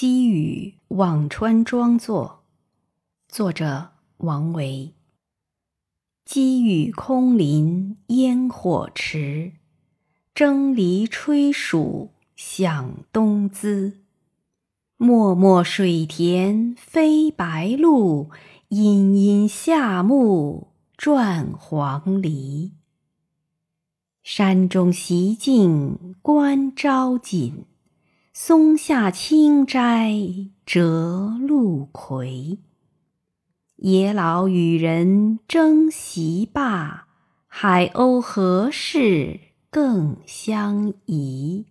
积雨辋川庄作，作者王维。积雨空林烟火迟，蒸藜炊黍响东滋。漠漠水田飞白鹭，阴阴夏木转黄鹂。山中习静观朝锦。松下清斋折露葵，野老与人争席罢，海鸥何事更相宜？